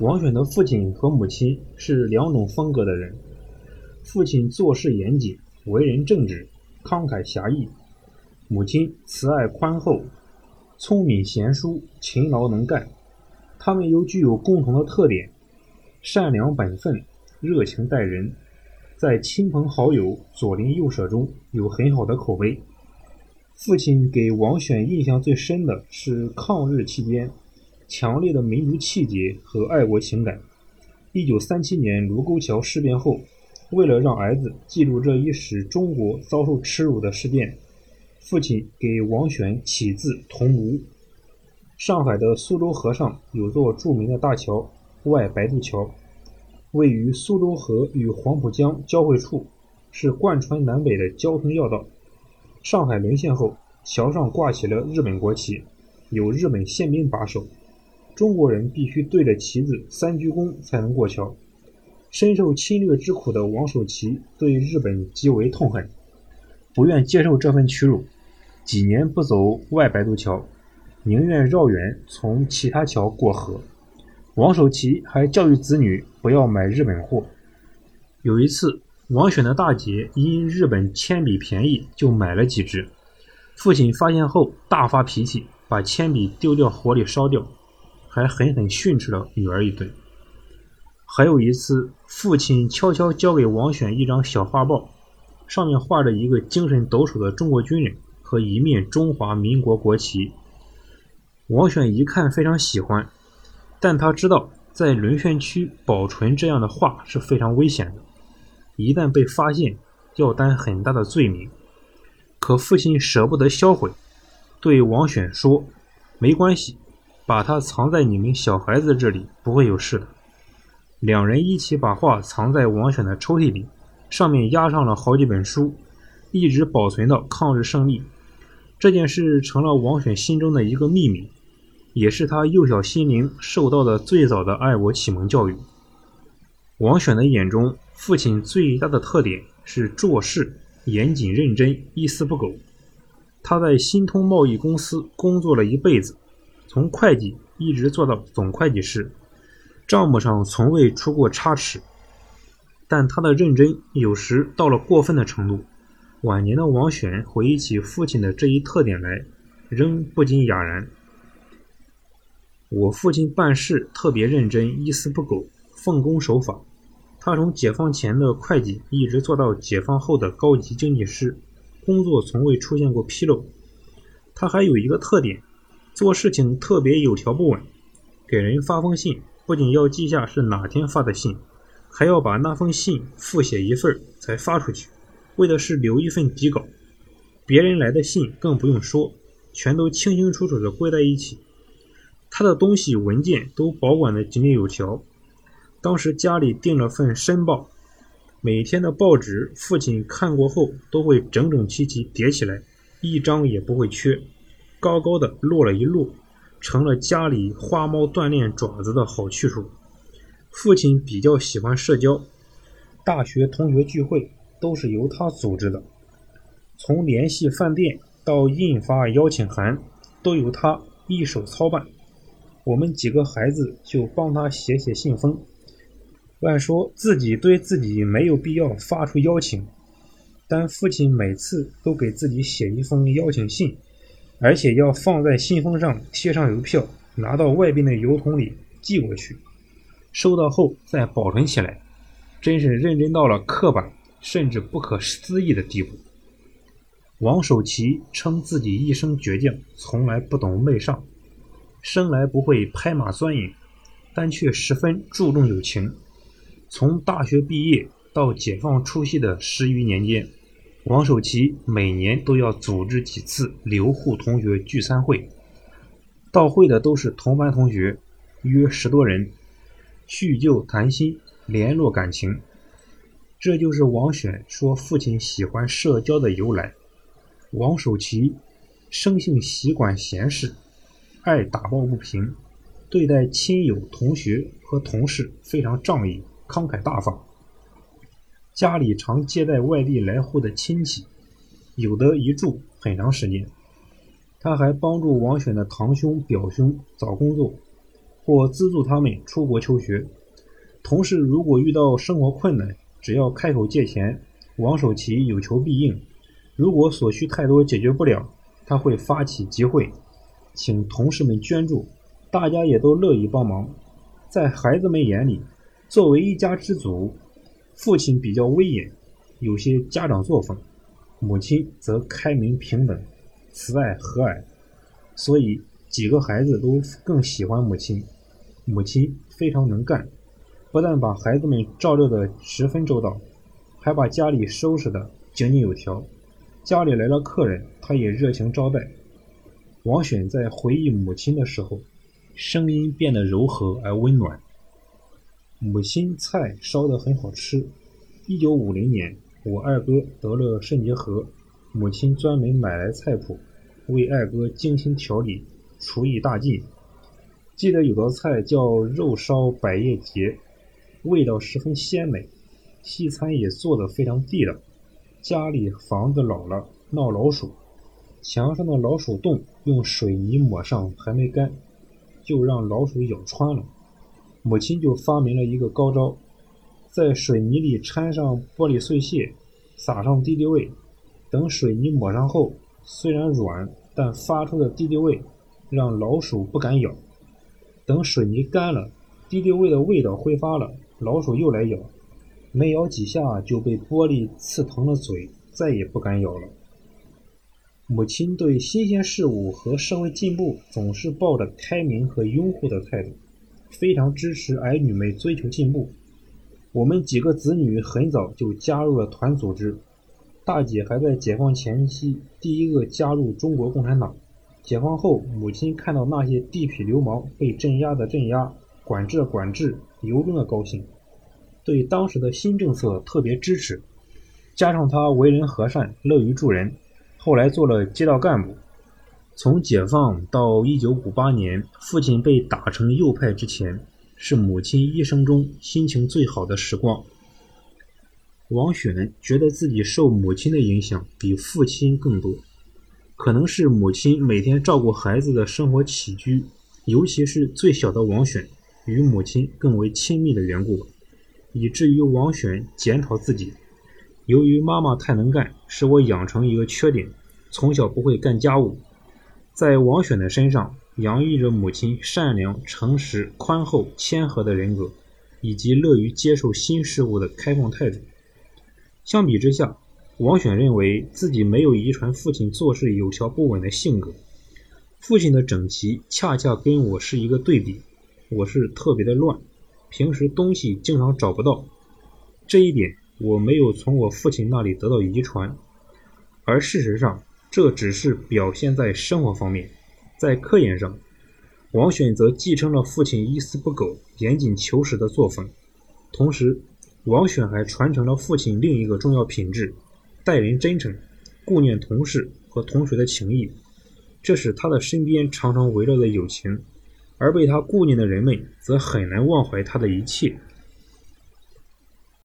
王选的父亲和母亲是两种风格的人。父亲做事严谨，为人正直，慷慨侠义；母亲慈爱宽厚，聪明贤淑，勤劳能干。他们又具有共同的特点：善良本分，热情待人，在亲朋好友、左邻右舍中有很好的口碑。父亲给王选印象最深的是抗日期间强烈的民族气节和爱国情感。一九三七年卢沟桥事变后，为了让儿子记录这一使中国遭受耻辱的事件，父亲给王选起字“同吴”。上海的苏州河上有座著名的大桥——外白渡桥，位于苏州河与黄浦江交汇处，是贯穿南北的交通要道。上海沦陷后，桥上挂起了日本国旗，有日本宪兵把守。中国人必须对着旗子三鞠躬才能过桥。深受侵略之苦的王守祺对日本极为痛恨，不愿接受这份屈辱，几年不走外白渡桥，宁愿绕远从其他桥过河。王守祺还教育子女不要买日本货。有一次。王选的大姐因日本铅笔便宜，就买了几支。父亲发现后大发脾气，把铅笔丢掉火里烧掉，还狠狠训斥了女儿一顿。还有一次，父亲悄悄交给王选一张小画报，上面画着一个精神抖擞的中国军人和一面中华民国国旗。王选一看非常喜欢，但他知道在沦陷区保存这样的画是非常危险的。一旦被发现，要担很大的罪名。可父亲舍不得销毁，对王选说：“没关系，把它藏在你们小孩子这里，不会有事的。”两人一起把画藏在王选的抽屉里，上面压上了好几本书，一直保存到抗日胜利。这件事成了王选心中的一个秘密，也是他幼小心灵受到的最早的爱国启蒙教育。王选的眼中，父亲最大的特点是做事严谨认真，一丝不苟。他在新通贸易公司工作了一辈子，从会计一直做到总会计师，账目上从未出过差池。但他的认真有时到了过分的程度。晚年的王选回忆起父亲的这一特点来，仍不禁哑然。我父亲办事特别认真，一丝不苟。奉公守法，他从解放前的会计一直做到解放后的高级经济师，工作从未出现过纰漏。他还有一个特点，做事情特别有条不紊。给人发封信，不仅要记下是哪天发的信，还要把那封信复写一份才发出去，为的是留一份底稿。别人来的信更不用说，全都清清楚楚地归在一起。他的东西文件都保管得井井有条。当时家里订了份《申报》，每天的报纸，父亲看过后都会整整齐齐叠起来，一张也不会缺，高高的落了一路，成了家里花猫锻炼爪子的好去处。父亲比较喜欢社交，大学同学聚会都是由他组织的，从联系饭店到印发邀请函，都由他一手操办。我们几个孩子就帮他写写信封。按说自己对自己没有必要发出邀请，但父亲每次都给自己写一封邀请信，而且要放在信封上贴上邮票，拿到外边的邮筒里寄过去，收到后再保存起来，真是认真到了刻板甚至不可思议的地步。王守祺称自己一生倔强，从来不懂媚上，生来不会拍马钻营，但却十分注重友情。从大学毕业到解放初期的十余年间，王守奇每年都要组织几次留沪同学聚餐会，到会的都是同班同学，约十多人，叙旧谈心，联络感情。这就是王选说父亲喜欢社交的由来。王守奇生性喜管闲事，爱打抱不平，对待亲友、同学和同事非常仗义。慷慨大方，家里常接待外地来沪的亲戚，有的一住很长时间。他还帮助王选的堂兄、表兄找工作，或资助他们出国求学。同事如果遇到生活困难，只要开口借钱，王守奇有求必应。如果所需太多解决不了，他会发起集会，请同事们捐助，大家也都乐意帮忙。在孩子们眼里，作为一家之主，父亲比较威严，有些家长作风；母亲则开明平等，慈爱和蔼。所以几个孩子都更喜欢母亲。母亲非常能干。不但把孩子们照料得十分周到，还把家里收拾得井井有条。家里来了客人，他也热情招待。王选在回忆母亲的时候，声音变得柔和而温暖。母亲菜烧得很好吃。一九五零年，我二哥得了肾结核，母亲专门买来菜谱，为二哥精心调理，厨艺大进。记得有道菜叫肉烧百叶结。味道十分鲜美，西餐也做得非常地道。家里房子老了，闹老鼠，墙上的老鼠洞用水泥抹上还没干，就让老鼠咬穿了。母亲就发明了一个高招，在水泥里掺上玻璃碎屑，撒上敌敌畏，等水泥抹上后，虽然软，但发出的敌敌畏让老鼠不敢咬。等水泥干了，敌敌畏的味道挥发了。老鼠又来咬，没咬几下就被玻璃刺疼了嘴，再也不敢咬了。母亲对新鲜事物和社会进步总是抱着开明和拥护的态度，非常支持儿女们追求进步。我们几个子女很早就加入了团组织，大姐还在解放前夕第一个加入中国共产党。解放后，母亲看到那些地痞流氓被镇压的镇压。管制管制，由衷的高兴，对当时的新政策特别支持。加上他为人和善，乐于助人，后来做了街道干部。从解放到一九五八年，父亲被打成右派之前，是母亲一生中心情最好的时光。王选觉得自己受母亲的影响比父亲更多，可能是母亲每天照顾孩子的生活起居，尤其是最小的王选。与母亲更为亲密的缘故，以至于王选检讨自己：由于妈妈太能干，使我养成一个缺点，从小不会干家务。在王选的身上洋溢着母亲善良、诚实、宽厚、谦和的人格，以及乐于接受新事物的开放态度。相比之下，王选认为自己没有遗传父亲做事有条不紊的性格，父亲的整齐恰恰跟我是一个对比。我是特别的乱，平时东西经常找不到，这一点我没有从我父亲那里得到遗传，而事实上这只是表现在生活方面，在科研上，王选则继承了父亲一丝不苟、严谨求实的作风，同时王选还传承了父亲另一个重要品质：待人真诚，顾念同事和同学的情谊，这使他的身边常常围绕着友情。而被他顾念的人们，则很难忘怀他的一切。